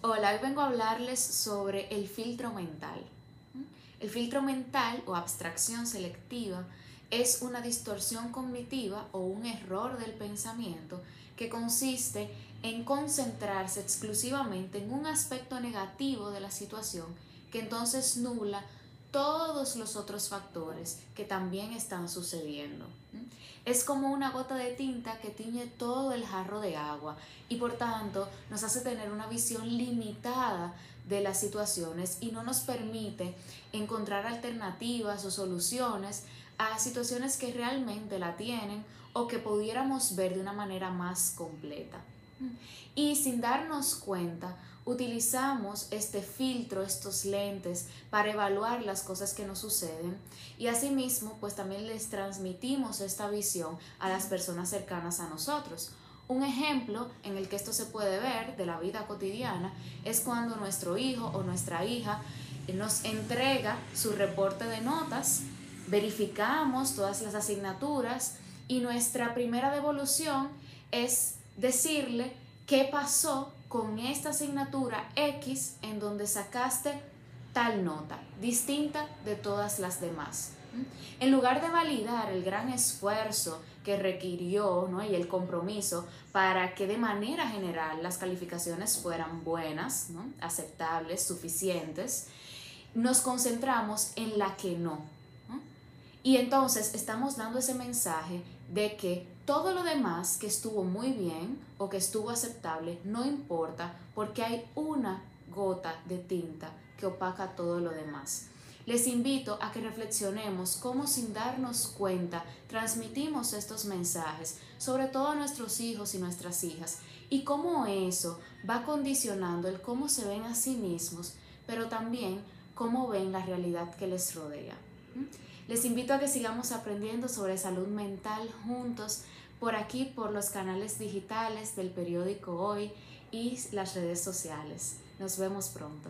Hola, hoy vengo a hablarles sobre el filtro mental. El filtro mental o abstracción selectiva es una distorsión cognitiva o un error del pensamiento que consiste en concentrarse exclusivamente en un aspecto negativo de la situación que entonces nula todos los otros factores que también están sucediendo. Es como una gota de tinta que tiñe todo el jarro de agua y por tanto nos hace tener una visión limitada de las situaciones y no nos permite encontrar alternativas o soluciones a situaciones que realmente la tienen o que pudiéramos ver de una manera más completa. Y sin darnos cuenta, utilizamos este filtro, estos lentes para evaluar las cosas que nos suceden y asimismo pues también les transmitimos esta visión a las personas cercanas a nosotros. Un ejemplo en el que esto se puede ver de la vida cotidiana es cuando nuestro hijo o nuestra hija nos entrega su reporte de notas, verificamos todas las asignaturas y nuestra primera devolución es decirle qué pasó con esta asignatura X en donde sacaste tal nota, distinta de todas las demás. En lugar de validar el gran esfuerzo que requirió ¿no? y el compromiso para que de manera general las calificaciones fueran buenas, ¿no? aceptables, suficientes, nos concentramos en la que no. Y entonces estamos dando ese mensaje de que todo lo demás que estuvo muy bien o que estuvo aceptable no importa porque hay una gota de tinta que opaca todo lo demás. Les invito a que reflexionemos cómo sin darnos cuenta transmitimos estos mensajes, sobre todo a nuestros hijos y nuestras hijas, y cómo eso va condicionando el cómo se ven a sí mismos, pero también cómo ven la realidad que les rodea. Les invito a que sigamos aprendiendo sobre salud mental juntos por aquí, por los canales digitales del periódico Hoy y las redes sociales. Nos vemos pronto.